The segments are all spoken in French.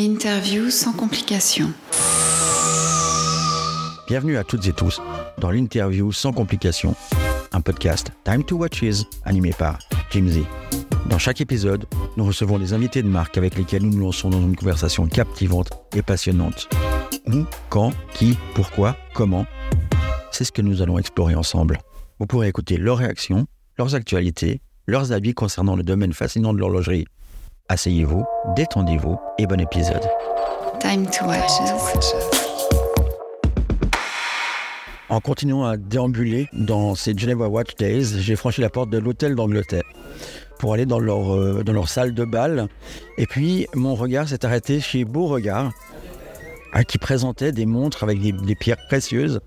L'interview sans complications. Bienvenue à toutes et tous dans l'interview sans complications, un podcast Time to Watches animé par Jim Z. Dans chaque épisode, nous recevons des invités de marque avec lesquels nous nous lançons dans une conversation captivante et passionnante. Où, quand, qui, pourquoi, comment, c'est ce que nous allons explorer ensemble. Vous pourrez écouter leurs réactions, leurs actualités, leurs avis concernant le domaine fascinant de l'horlogerie. Asseyez-vous, détendez-vous et bon épisode. Time to watches. En continuant à déambuler dans ces Geneva Watch Days, j'ai franchi la porte de l'hôtel d'Angleterre pour aller dans leur, euh, dans leur salle de bal. Et puis, mon regard s'est arrêté chez Beauregard, hein, qui présentait des montres avec des, pierres précieuses,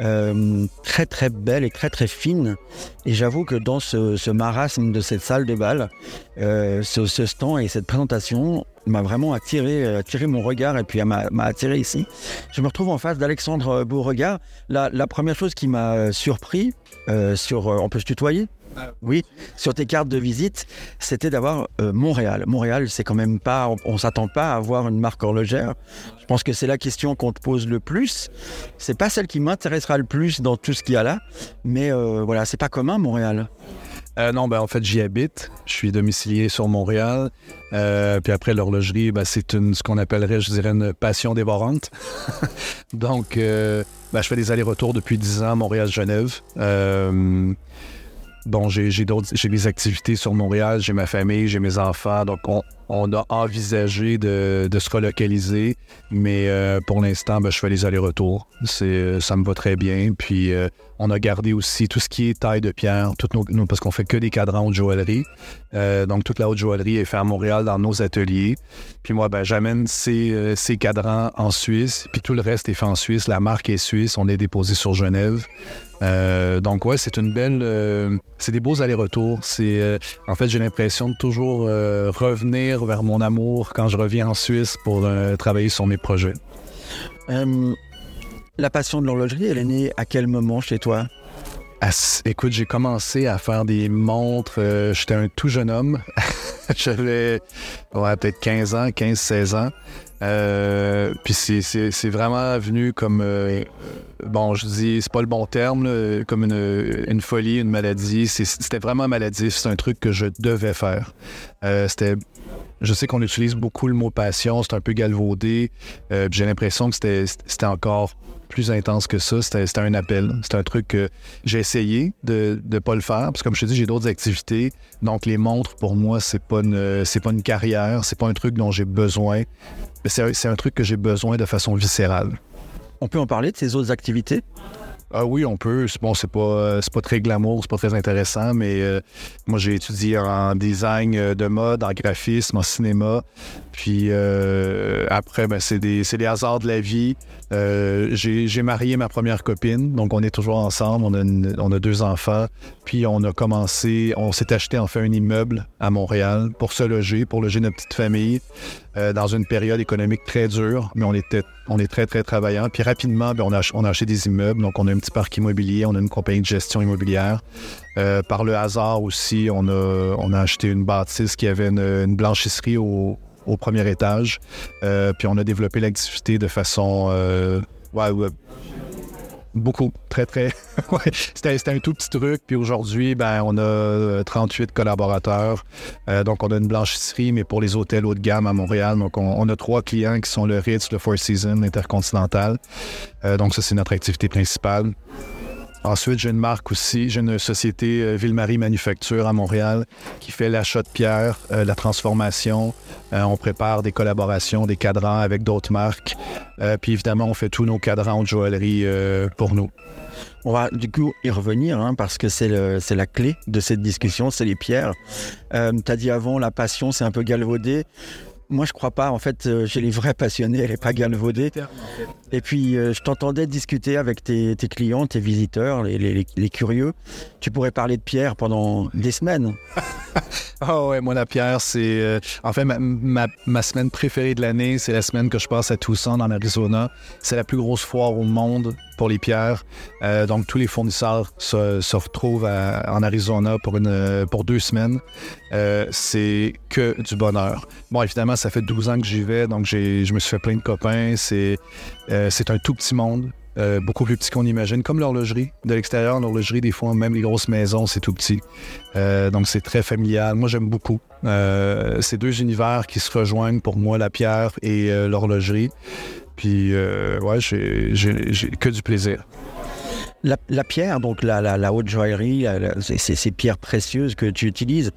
euh, très très belles et très très fines. Et j'avoue que dans ce, marasme de cette salle de bal, euh, ce, stand et cette présentation m'a vraiment attiré, euh, attiré mon regard et puis m'a attiré ici. Je me retrouve en face d'Alexandre Beauregard. La, première chose qui m'a surpris, sur, on peut se tutoyer? Oui, sur tes cartes de visite, c'était d'avoir euh, Montréal. Montréal, c'est quand même pas, on, on s'attend pas à avoir une marque horlogère. Je pense que c'est la question qu'on te pose le plus. C'est pas celle qui m'intéressera le plus dans tout ce qu'il y a là, mais euh, voilà, c'est pas commun Montréal. Euh, non, ben en fait, j'y habite. Je suis domicilié sur Montréal. Euh, puis après, l'horlogerie, ben, c'est une, ce qu'on appellerait, je dirais, une passion dévorante. Donc, ben, je fais des allers-retours depuis 10 ans, Montréal-Genève. Bon, j'ai j'ai d'autres, j'ai mes activités sur Montréal, j'ai ma famille, j'ai mes enfants. Donc, on, on a envisagé de, se relocaliser. Mais euh, pour l'instant, ben, je fais les allers-retours. C'est, ça me va très bien. Puis, euh, on a gardé aussi tout ce qui est taille de pierre, parce qu'on fait que des cadrans haute joaillerie. Euh, donc, toute la haute joaillerie est faite à Montréal dans nos ateliers. Puis moi, ben, j'amène ces, euh, cadrans en Suisse. Puis tout le reste est fait en Suisse. La marque est suisse. On est déposé sur Genève. Euh, donc, ouais, c'est une belle. euh, c'est des beaux allers-retours. C'est, euh, en fait, j'ai l'impression de toujours euh, revenir vers mon amour quand je reviens en Suisse pour euh, travailler sur mes projets. Euh, la passion de l'horlogerie, elle est née à quel moment chez toi? Écoute, j'ai commencé à faire des montres. euh, J'étais un tout jeune homme. J'avais ouais, peut-être 15 ans, 15-16 ans. Euh, puis c'est- vraiment venu comme. euh, bon, je dis, c'est pas le bon terme, là, comme une, une folie, une maladie. C'était vraiment maladif. C'est un truc que je devais faire. Euh, C'était. Je sais qu'on utilise beaucoup le mot passion, c'est un peu galvaudé. Euh, J'ai l'impression que c'était encore plus intense que ça. C'était un appel. C'était un truc que j'ai essayé de ne pas le faire. Parce que comme je te dis, j'ai d'autres activités. Donc les montres, pour moi, c'est pas une c'est pas une carrière, c'est pas un truc dont j'ai besoin. Mais c'est un- c'est un truc que j'ai besoin de façon viscérale. On peut en parler de ces autres activités? Ah oui, on peut. Bon, c'est pas, euh, pas très glamour, c'est pas très intéressant, mais euh, moi j'ai étudié en design euh, de mode, en graphisme, en cinéma. Puis après, ben, c'est des, des hasards de la vie. Euh, j'ai j'ai marié ma première copine, donc on est toujours ensemble. On a, une- on a deux enfants. Puis on a commencé, on s'est acheté en fait un immeuble à Montréal pour se loger, pour loger notre petite famille euh, dans une période économique très dure, mais on était, on est très très travaillant. Puis rapidement, ben, on, a, acheté des immeubles, donc on a un petit parc immobilier, on a une compagnie de gestion immobilière. Euh, par le hasard aussi, on a, acheté une bâtisse qui avait une, blanchisserie au, premier étage. Euh, puis on a développé l'activité de façon beaucoup, très très. c'était, un tout petit truc. Puis aujourd'hui, ben, on a euh, 38 collaborateurs. Euh, donc on a une blanchisserie, mais pour les hôtels haut de gamme à Montréal. Donc on, on a trois clients qui sont le Ritz, le Four Seasons, l'Intercontinental. Euh, donc ça, c'est notre activité principale. Ensuite, j'ai une marque aussi, j'ai une société euh, Ville-Marie Manufacture à Montréal qui fait l'achat de pierres, euh, la transformation. Euh, on prépare des collaborations, des cadrans avec d'autres marques. Euh, puis évidemment, on fait tous nos cadrans de joaillerie pour nous. On va du coup y revenir hein, parce que c'est la clé de cette discussion, c'est les pierres. Tu as dit avant, la passion, c'est un peu galvaudé. Moi, je crois pas. En fait, euh, chez les vrais passionnés, elle n'est pas galvaudée. Et puis, euh, je t'entendais discuter avec tes, tes clients, tes visiteurs, les, les- les curieux. Tu pourrais parler de pierre pendant des semaines. Ah ouais, moi la pierre, c'est... euh, en fait, ma, ma- ma semaine préférée de l'année, c'est la semaine que je passe à Tucson, en Arizona. C'est la plus grosse foire au monde pour les pierres. Euh, donc, tous les fournisseurs se, retrouvent en Arizona pour, une, pour deux semaines. Euh, c'est que du bonheur. Bon, évidemment, ça fait 12 ans que j'y vais, donc j'ai- je me suis fait plein de copains. C'est euh, un tout petit monde. euh, beaucoup plus petit qu'on imagine, comme l'horlogerie. De l'extérieur, l'horlogerie, des fois, même les grosses maisons, c'est tout petit. Donc, c'est très familial. Moi, j'aime beaucoup. C'est deux univers qui se rejoignent pour moi, la pierre et l'horlogerie. Puis, euh, ouais, j'ai que du plaisir. La, pierre, donc la, haute joaillerie, c'est ces pierres précieuses que tu utilises.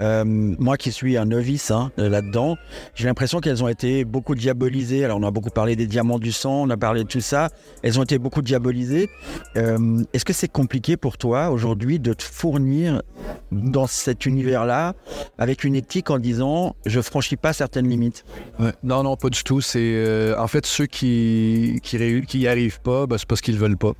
Euh, moi qui suis un novice hein, euh, là-dedans, j'ai l'impression qu'elles ont été beaucoup diabolisées. Alors on a beaucoup parlé des diamants du sang, on a parlé de tout ça. Elles ont été beaucoup diabolisées. Euh, Est-ce que c'est compliqué pour toi aujourd'hui de te fournir dans cet univers-là avec une éthique en disant je franchis pas certaines limites? Non, non, pas du tout. C'est euh, en fait ceux qui y arrivent pas, ben, c'est parce qu'ils veulent pas.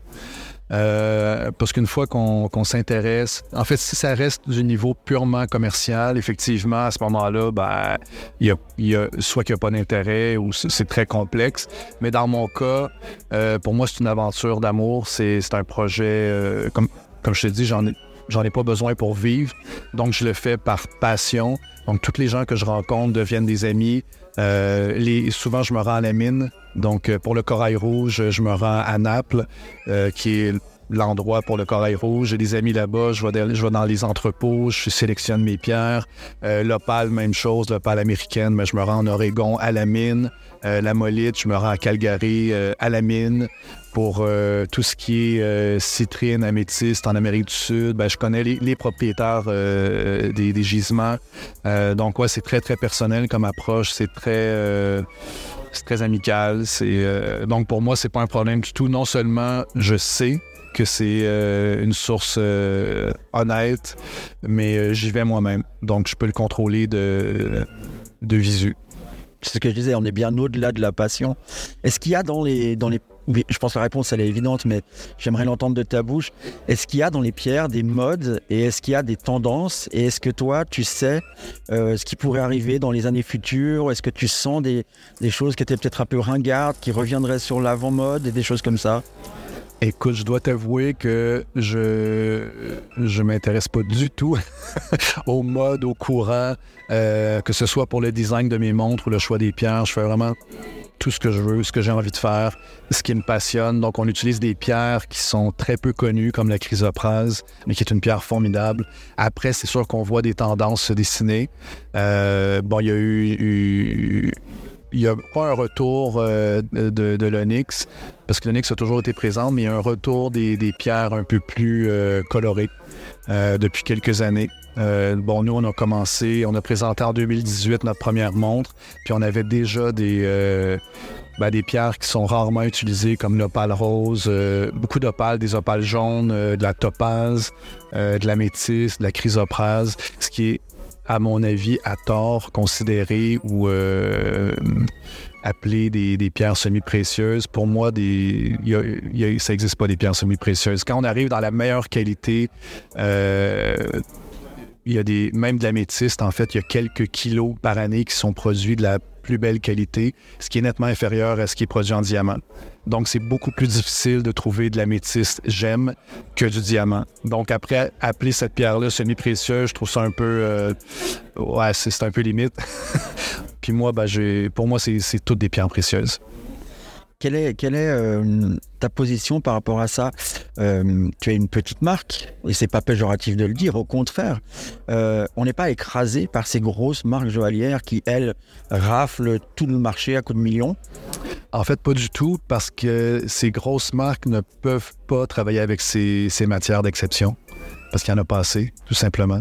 Euh, parce qu'une fois qu'on s'intéresse, en fait, si ça reste du niveau purement commercial, effectivement, à ce moment-là, ben, y a, y a- soit qu'il n'y a pas d'intérêt ou c'est très complexe. Mais dans mon cas, euh, pour moi, c'est une aventure d'amour. C'est un projet, euh, comme, je te dis, j'en ai, j'en ai pas besoin pour vivre. Donc, je le fais par passion. Donc, tous les gens que je rencontre deviennent des amis. Souvent, je me rends à la mine. Donc, euh, pour le corail rouge, je me rends à Naples, euh, qui est l'endroit pour le corail rouge. J'ai des amis là-bas. Je vais, dans- les entrepôts, je sélectionne mes pierres. Euh, l'opale, même chose, l'opale américaine, mais je me rends en Oregon à la mine. Euh, la molite, je me rends à Calgary euh, à la mine. Pour tout ce qui est citrine, améthyste en Amérique du Sud, ben, je connais les, propriétaires des, des gisements. Donc, ouais, c'est très, très personnel comme approche. C'est très, c'est très amical. C'est, euh, donc, pour moi, c'est pas un problème du tout. Non seulement je sais que c'est euh, une source euh, honnête, mais j'y vais moi-même. Donc, je peux le contrôler de, de visu. C'est ce que je disais, on est bien au-delà de la passion. Est-ce qu'il y a dans les, dans les... je pense que la réponse, elle est évidente, mais j'aimerais l'entendre de ta bouche. Est-ce qu'il y a dans les pierres des modes et est-ce qu'il y a des tendances Et est-ce que toi, tu sais euh, ce qui pourrait arriver dans les années futures? Est-ce que tu sens des, choses qui étaient peut-être un peu ringardes, qui reviendraient sur l'avant-mode et des choses comme ça? Écoute, je dois t'avouer que je je m'intéresse pas du tout au mode, au courant, euh, que ce soit pour le design de mes montres ou le choix des pierres. Je fais vraiment tout ce que je veux, ce que j'ai envie de faire, ce qui me passionne. Donc, on utilise des pierres qui sont très peu connues, comme la chrysoprase, mais qui est une pierre formidable. Après, c'est sûr qu'on voit des tendances se dessiner. Euh, bon, il y a eu- il n'y a pas un retour euh, de, l'onyx, parce que l'onyx a toujours été présent, mais il y a un retour des, pierres un peu plus euh, colorées depuis quelques années. Euh, bon, nous, on a commencé, on a présenté en 2018 notre première montre, puis on avait déjà des, euh, ben, des pierres qui sont rarement utilisées, comme l'opale rose, euh, beaucoup d'opales, des opales jaunes, de la topaze, de la métisse, de la chrysoprase, ce qui est à mon avis, à tort considéré ou appelé des, pierres semi-précieuses. Pour moi, des, ça n'existe pas des pierres semi-précieuses. Quand on arrive dans la meilleure qualité, il y a des, même de la en fait, il y a quelques kilos par année qui sont produits de la plus belle qualité, ce qui est nettement inférieur à ce qui est produit en diamant. Donc, c'est beaucoup plus difficile de trouver de la métiste gemme que du diamant. Donc, après, appeler cette pierre-là semi-précieuse, je trouve ça un peu... euh, ouais, c'est un peu limite. Puis moi, ben, pour moi, c'est toutes des pierres précieuses. Quelle est, euh, ta position par rapport à ça? Euh, Tu es une petite marque, et c'est pas péjoratif de le dire, au contraire. Euh, on n'est pas écrasé par ces grosses marques joaillières qui, elles, raflent tout le marché à coups de millions. En fait, pas du tout, parce que ces grosses marques ne peuvent pas travailler avec ces, ces matières d'exception, parce qu'il n'y en a pas assez, tout simplement.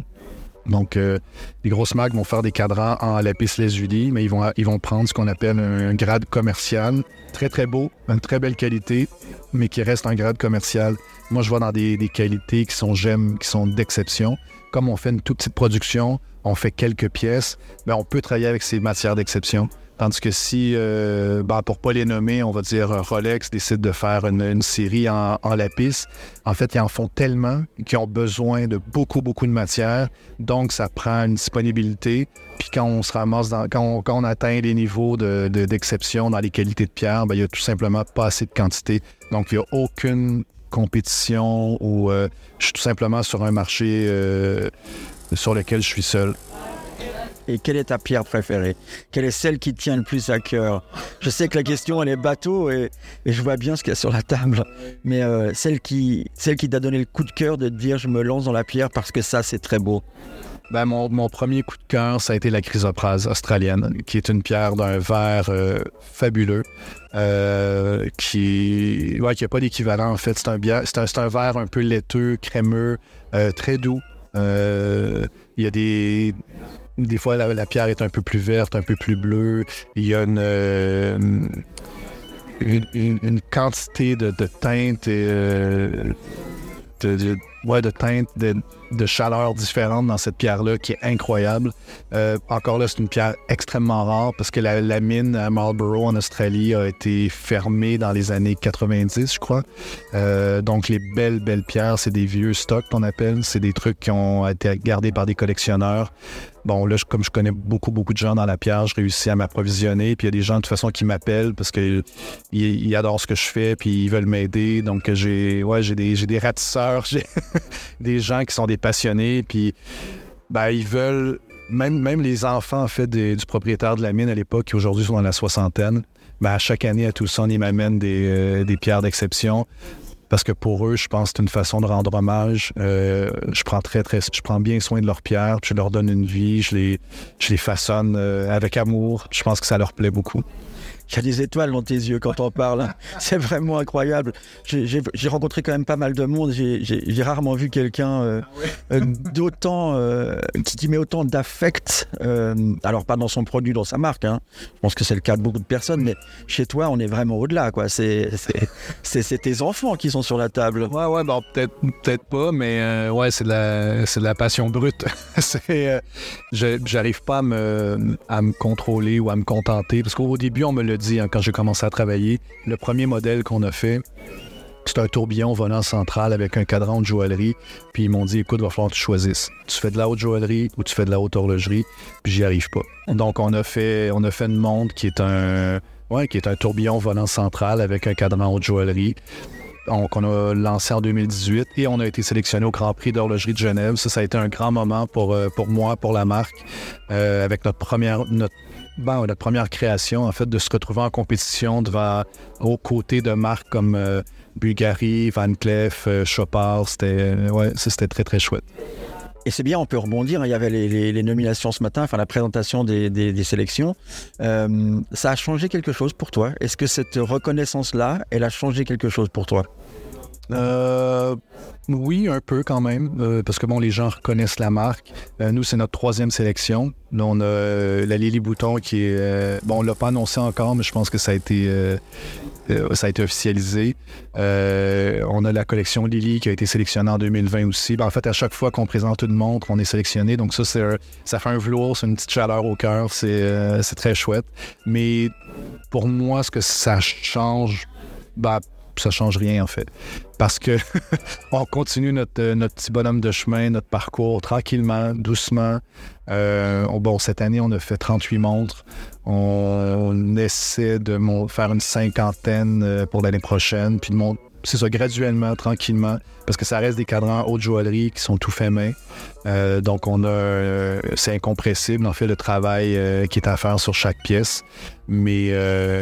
Donc, euh, les grosses marques vont faire des cadrans en lapis lazuli, mais ils vont, ils vont prendre ce qu'on appelle un grade commercial, très très beau, une très belle qualité, mais qui reste un grade commercial. Moi, je vois dans des, des qualités qui sont gemmes, qui sont d'exception. Comme on fait une toute petite production, on fait quelques pièces, ben, on peut travailler avec ces matières d'exception. Tandis que si, euh, ben, pour pas les nommer, on va dire Rolex décide de faire une, série en, lapis, en fait, ils en font tellement qu'ils ont besoin de beaucoup, beaucoup de matière. Donc, ça prend une disponibilité. Puis quand on se ramasse, dans, quand, on, atteint les niveaux d'exception dans les qualités de pierre, ben, il n'y a tout simplement pas assez de quantité. Donc, il n'y a aucune compétition ou euh, je suis tout simplement sur un marché euh, sur lequel je suis seul. Et quelle est ta pierre préférée? Quelle est celle qui tient le plus à cœur? Je sais que la question, elle est bateau et, je vois bien ce qu'il y a sur la table. Mais euh, celle qui, qui t'a donné le coup de cœur de te dire je me lance dans la pierre parce que ça, c'est très beau. Ben, mon, premier coup de cœur, ça a été la chrysoprase australienne, qui est une pierre d'un vert euh, fabuleux, euh, qui ouais, n'a pas d'équivalent en fait. C'est un, un, un, verre un peu laiteux, crémeux, très doux. Il y a des, des fois, la, pierre est un peu plus verte, un peu plus bleue. Il y a une, euh, une, quantité de, teintes et euh, de, ouais, de teintes, de, de, chaleur différentes dans cette pierre-là qui est incroyable. Euh, encore là, c'est une pierre extrêmement rare parce que la, mine à Marlborough en Australie a été fermée dans les années 90, je crois. Euh, donc, les belles, belles pierres, c'est des vieux stocks qu'on appelle. C'est des trucs qui ont été gardés par des collectionneurs. Bon, là, comme je connais beaucoup, beaucoup de gens dans la pierre, je réussis à m'approvisionner. Puis il y a des gens de toute façon qui m'appellent parce qu'ils ils adorent ce que je fais, puis ils veulent m'aider. Donc j'ai ouais, des, des ratisseurs, j'ai des gens qui sont des passionnés, puis ben, ils veulent. Même, même les enfants en fait du propriétaire de la mine à l'époque, qui aujourd'hui sont dans la soixantaine, ben, à chaque année à Tucson, ils m'amènent des, euh, des pierres d'exception parce que pour eux, je pense que c'est une façon de rendre hommage. Euh, je prends très, très, je prends bien soin de leurs pierres, je leur donne une vie, je les, je les façonne euh, avec amour. Je pense que ça leur plaît beaucoup. Il y a des étoiles dans tes yeux quand on parle. C'est vraiment incroyable. J'ai rencontré quand même pas mal de monde. J'ai rarement vu quelqu'un euh, ah euh, d'autant euh, qui, met autant d'affect. alors pas dans son produit, dans sa marque. Hein. Je pense que c'est le cas de beaucoup de personnes, mais chez toi, on est vraiment au-delà. C'est tes enfants qui sont sur la table. Ouais, ouais, bon, peut-être peut-être pas, mais ouais, c'est de la c'est de la passion brute. c'est j'arrive pas à me, à me contrôler ou à me contenter parce qu'au début, on me le hein, quand j'ai commencé à travailler. Le premier modèle qu'on a fait, c'est un tourbillon volant central avec un cadran de joaillerie. Puis ils m'ont dit, écoute, va falloir que tu choisisses. Tu fais de la haute joaillerie ou tu fais de la haute horlogerie. Puis j'y arrive pas. Donc on a fait, on a fait une montre qui est un, ouais, qui est un tourbillon volant central avec un cadran haute joaillerie. Donc, on a lancé en 2018 et on a été sélectionné au Grand Prix d'horlogerie de Genève. Ça, ça a été un grand moment pour, euh, pour moi, pour la marque, euh, avec notre première, notre ben, notre première création, en fait, de se retrouver en compétition devant, aux côtés de marques comme euh, Bulgari, Van Cleef, euh, Chopard. C'était euh, ouais, très, très chouette. Et c'est bien, on peut rebondir. Il y avait les, nominations ce matin, enfin la présentation des, des, sélections. ça a changé quelque chose pour toi? Est-ce que cette reconnaissance-là, elle a changé quelque chose pour toi? Euh, oui, un peu quand même, euh, parce que bon, les gens reconnaissent la marque. Euh, nous, c'est notre troisième sélection. On a la Lily Bouton qui est. bon, on l'a pas annoncé encore, mais je pense que ça a été, ça a été officialisé. on a la collection Lily qui a été sélectionnée en 2020 aussi. Ben, en fait, à chaque fois qu'on présente une montre, on est sélectionné. Donc, ça, c'est ça fait un velours, c'est une petite chaleur au cœur. C'est très chouette. Mais pour moi, ce que ça change, ben, ça change rien en fait. Parce que on continue notre, euh, notre, petit bonhomme de chemin, notre parcours tranquillement, doucement. Euh, bon, cette année, on a fait 38 montres. On, essaie de faire une cinquantaine euh, pour l'année prochaine, puis de c'est ça, graduellement, tranquillement, parce que ça reste des cadrans haute joaillerie qui sont tout faits main. Euh, donc, on a, euh, c'est incompressible, en fait, le travail euh, qui est à faire sur chaque pièce. Mais,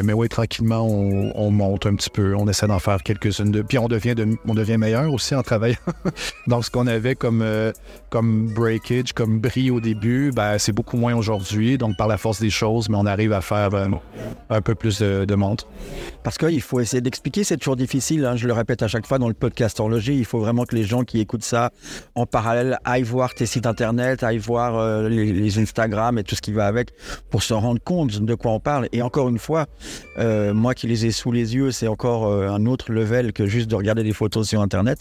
mais oui, tranquillement, on, monte un petit peu, on essaie d'en faire quelques-unes. De... Puis on devient, on devient meilleur aussi en travaillant. donc, ce qu'on avait comme, comme breakage, comme bris au début, ben, c'est beaucoup moins aujourd'hui. Donc, par la force des choses, mais on arrive à faire un peu plus de, montres. Parce qu'il faut essayer d'expliquer, c'est toujours difficile. Hein. je le répète à chaque fois dans le podcast il faut vraiment que les gens qui écoutent ça en parallèle aillent voir tes sites internet, aille voir euh, les, Instagram et tout ce qui va avec pour se rendre compte de quoi on parle. Et encore une fois, euh, moi qui les ai sous les yeux, c'est encore euh, un autre level que juste de regarder des photos sur internet.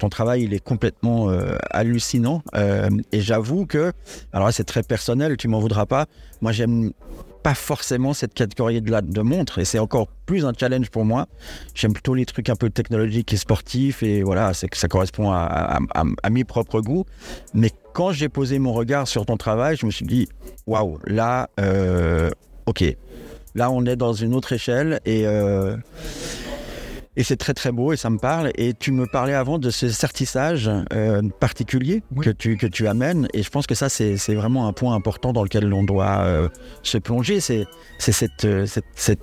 Ton travail, il est complètement hallucinant. et j'avoue que, alors là, c'est très personnel, tu m'en voudras pas. Moi, j'aime pas forcément cette catégorie de, la, de montre et c'est encore plus un challenge pour moi. J'aime plutôt les trucs un peu technologiques et sportifs et voilà, c'est que ça correspond à, à, mes propres goûts. Mais quand j'ai posé mon regard sur ton travail, je me suis dit, waouh, là, euh, ok, là on est dans une autre échelle et euh, et c'est très très beau et ça me parle. Et tu me parlais avant de ce certissage euh, particulier que, tu, que tu amènes. Et je pense que ça, c'est vraiment un point important dans lequel on doit euh, se plonger. C'est cette, euh, cette, cette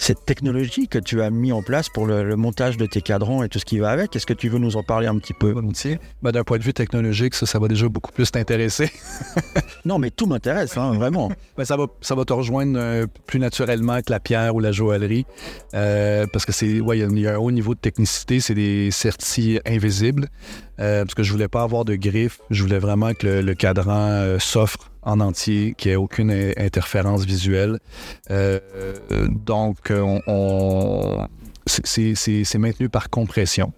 cette technologie que tu as mis en place pour le, montage de tes cadrans et tout ce qui va avec. Est-ce que tu veux nous en parler un petit peu? Ben, D'un point de vue technologique, ça, ça va déjà beaucoup plus t'intéresser. non, mais tout m'intéresse, hein, vraiment. Ben, ça, va, ça va te rejoindre euh, plus naturellement que la pierre ou la joaillerie. Euh, parce que c'est, ouais, il y, a un haut niveau de technicité, c'est des certis invisibles. Euh, parce que je voulais pas avoir de griffes, je voulais vraiment que le, cadran s'offre en entier, qu'il n'y aucune interférence visuelle. Euh, donc, on, c'est maintenu par compression.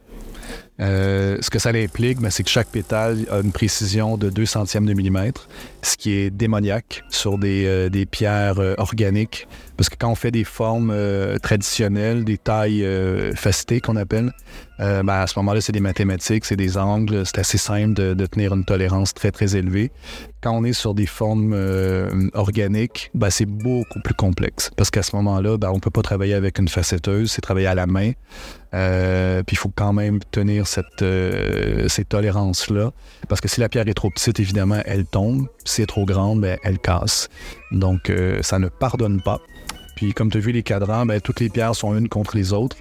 Euh, ce que ça implique, ben, c'est que chaque pétale a une précision de 2 centièmes de millimètre, ce qui est démoniaque sur des, euh, pierres organiques. Parce que quand on fait des formes traditionnelles, des tailles facetées qu'on appelle, ben, à ce moment-là, c'est des mathématiques, c'est des angles, c'est assez simple de, tenir une tolérance très, très élevée. Quand on est sur des formes euh, organiques, ben, c'est beaucoup plus complexe. Parce qu'à ce moment-là, on ne peut pas travailler avec une facetteuse, c'est travailler à la main. Euh, puis il faut quand même tenir cette, euh, ces tolérances-là. Parce que si la pierre est trop petite, évidemment, elle tombe. Si elle est trop grande, ben, elle casse. Donc, ça ne pardonne pas. Puis comme tu as vu les cadrans, ben, toutes les pierres sont unes contre les autres.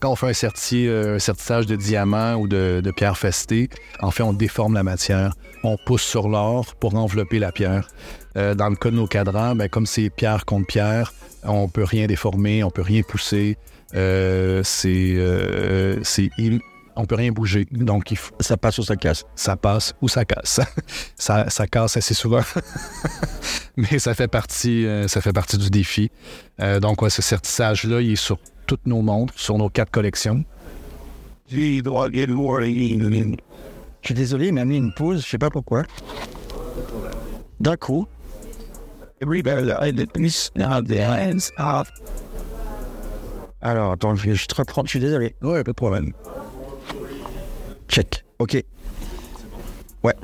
Quand on fait un, certi, un certissage de diamant ou de, de pierre festée, en fait, on déforme la matière on pousse sur l'or pour envelopper la pierre. Euh, dans le cas de nos cadrans, ben, comme c'est pierre contre pierre, on peut rien déformer, on peut rien pousser. Euh, c'est, euh, on peut rien bouger. Donc, il ça passe ou ça casse. Ça passe ou ça casse. ça, ça casse assez souvent. Mais ça fait partie, ça fait partie du défi. donc, ce certissage-là, il est sur toutes nos montres, sur nos quatre collections. Je suis désolé, il m'a mis une pause, je sais pas pourquoi. D'un coup. Alors, attends, je vais juste reprendre, je suis désolé. Ouais, pas de problème. Check, ok. Ouais.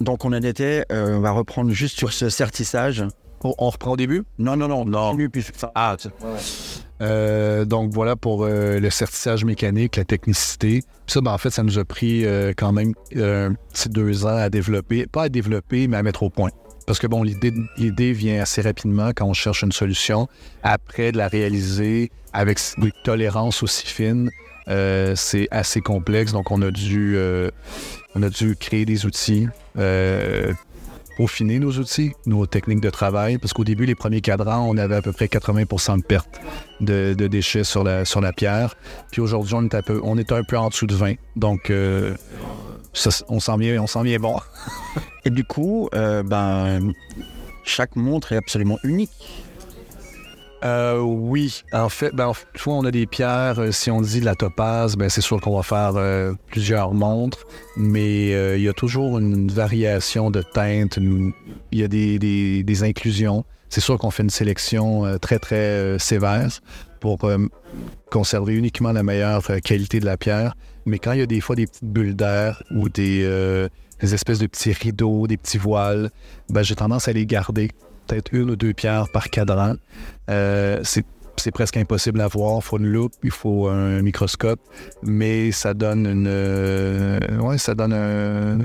Donc on en était, euh, on va reprendre juste sur ce certissage. On, on reprend au début? Non, non, non, non. Puis, ah, ouais. Euh, donc voilà pour euh, le certissage mécanique, la technicité. Puis ça, ben, en fait, ça nous a pris euh, quand même deux ans à développer, pas à développer, mais à mettre au point. Parce que bon, l'idée vient assez rapidement quand on cherche une solution. Après, de la réaliser avec des tolérances aussi fines, c'est assez complexe. Donc, on a dû, on a dû créer des outils peaufiner nos outils, nos techniques de travail, parce qu'au début, les premiers cadrans, on avait à peu près 80% de perte de, déchets sur la, sur la pierre. Puis aujourd'hui, on, est un peu, on est un peu en dessous de 20. Donc, on s'en vient, on vient bon. Et du coup, euh, ben, chaque montre est absolument unique. Euh, oui, en fait, ben, soit on a des pierres, euh, si on dit la topaze, ben, c'est sûr qu'on va faire euh, plusieurs montres, mais il y a toujours une variation de teintes, il y a des, inclusions. C'est sûr qu'on fait une sélection très, très sévère pour conserver uniquement la meilleure qualité de la pierre, mais quand il y a des fois des petites bulles d'air ou des, espèces de petits rideaux, des petits voiles, ben, j'ai tendance à les garder peut-être une ou deux pierres par cadran. Euh, c'est presque impossible à voir. Il faut une loupe, il faut un microscope, mais ça donne une. Euh, ouais, ça donne un.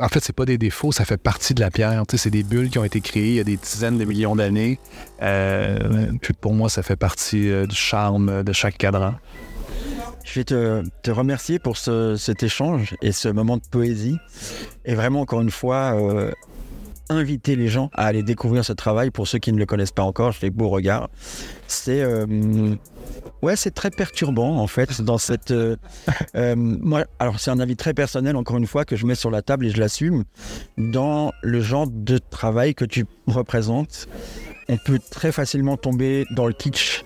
en fait, c'est pas des défauts, ça fait partie de la pierre. c'est des bulles qui ont été créées il y a des dizaines de millions d'années. Euh, pour moi, ça fait partie du charme de chaque cadran. Je vais te, te remercier pour cet échange et ce moment de poésie. Et vraiment, encore une fois, inviter les gens à aller découvrir ce travail pour ceux qui ne le connaissent pas encore. Je les beaux regards. C'est euh, ouais, c'est très perturbant en fait dans cette. Euh, euh, moi, alors c'est un avis très personnel encore une fois que je mets sur la table et je l'assume. Dans le genre de travail que tu représentes, on peut très facilement tomber dans le kitsch.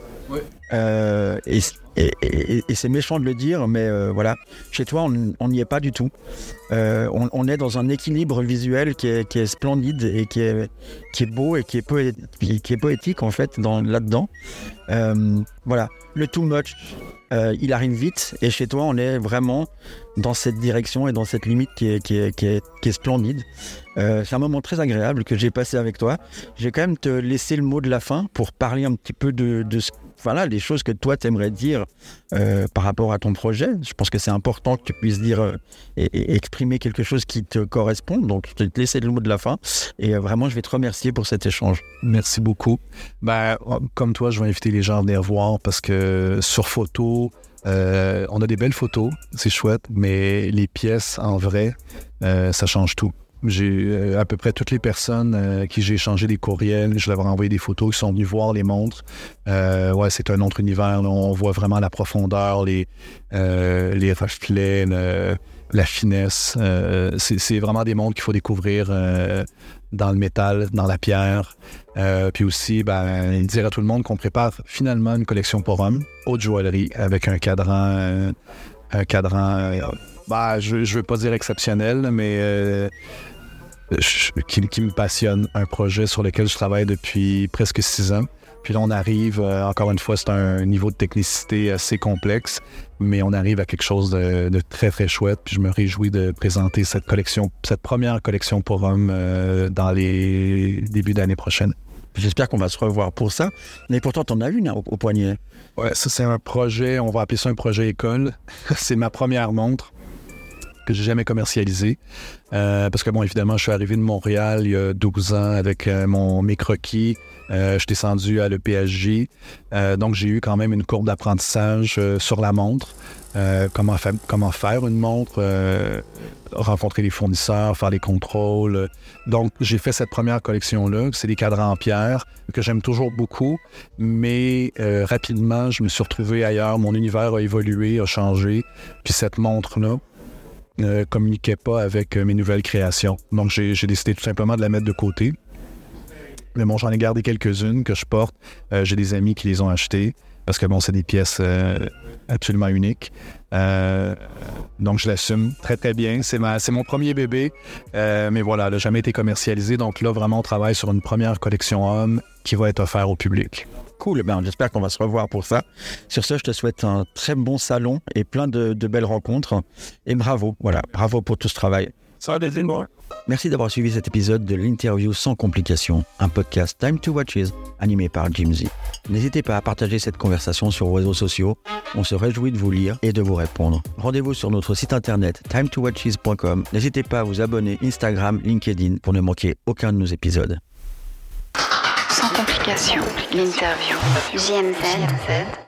et et, c'est méchant de le dire, mais euh, voilà, chez toi, on n'y est pas du tout. Euh, on, est dans un équilibre visuel qui est, splendide et qui est, beau et qui est, poétique en fait dans- là-dedans. Euh, voilà, le too much, il arrive vite et chez toi, on est vraiment dans cette direction et dans cette limite qui est, splendide. C'est un moment très agréable que j'ai passé avec toi. Je vais quand même te laisser le mot de la fin pour parler un petit peu de, de ce, voilà, les choses que toi t'aimerais dire euh, par rapport à ton projet. Je pense que c'est important que tu puisses dire euh, et, exprimer quelque chose qui te correspond. Donc, je vais te laisser le mot de la fin et euh, vraiment, je vais te remercier pour cet échange. Merci beaucoup. Ben, comme toi, je vais inviter les gens à venir voir parce que sur photo, on a des belles photos, c'est chouette, mais les pièces en vrai, ça change tout. J'ai euh, à peu près toutes les personnes euh, qui j'ai échangé des courriels, je leur ai envoyé des photos, qui sont venus voir les montres. Euh, ouais, c'est un autre univers. On voit vraiment la profondeur, les, euh, les reflets, le- la finesse. C'est vraiment des montres qu'il faut découvrir dans le métal, dans la pierre. Puis aussi, ben, dire à tout le monde qu'on prépare finalement une collection pour hommes, haute joaillerie, avec un cadran, un cadran, ben, je ne veux pas dire exceptionnel, mais je- qui, qui me passionne. Un projet sur lequel je travaille depuis presque six ans. Puis là, on arrive, euh, encore une fois, c'est un niveau de technicité assez complexe, mais on arrive à quelque chose de, de très, très chouette. Puis je me réjouis de présenter cette collection, cette première collection pour hommes euh, dans les débuts d'année prochaine. J'espère qu'on va se revoir pour ça. Mais pourtant, t'en as une hein, au, au poignet. Ouais, ça, c'est un projet, on va appeler ça un projet école. c'est ma première montre que j'ai jamais commercialisée. Euh, parce que, bon, évidemment, je suis arrivé de Montréal il y a 12 ans avec euh, mon, mes croquis. Euh, je suis descendu à l'EPSJ. Euh, donc, j'ai eu quand même une courbe d'apprentissage euh, sur la montre. Comment, comment faire une montre, rencontrer les fournisseurs, faire les contrôles. Donc, j'ai fait cette première collection-là. C'est des cadrans en pierre que j'aime toujours beaucoup, mais rapidement, je me suis retrouvé ailleurs. Mon univers a évolué, a changé. Puis cette montre-là ne communiquait pas avec euh, mes nouvelles créations. Donc, j'ai décidé tout simplement de la mettre de côté. Mais bon, j'en ai gardé quelques-unes que je porte. Euh, j'ai des amis qui les ont achetées parce que, bon, c'est des pièces euh, absolument uniques. Euh, donc, je l'assume très, très bien. C'est mon premier bébé. Euh, mais voilà, n'a jamais été commercialisé. Donc là, vraiment, on travaille sur une première collection homme qui va être offerte au public. Cool, ben, j'espère qu'on va se revoir pour ça. Sur ce, je te souhaite un très bon salon et plein de, de belles rencontres. Et bravo, voilà, bravo pour tout ce travail. Merci d'avoir suivi cet épisode de l'interview sans complications, un podcast Time to Watches animé par Jim Z. N'hésitez pas à partager cette conversation sur vos réseaux sociaux. On se réjouit de vous lire et de vous répondre. Rendez-vous sur notre site internet timetowatches.com. N'hésitez pas à vous abonner Instagram, LinkedIn pour ne manquer aucun de nos épisodes. Sans complications, l'interview. JMZ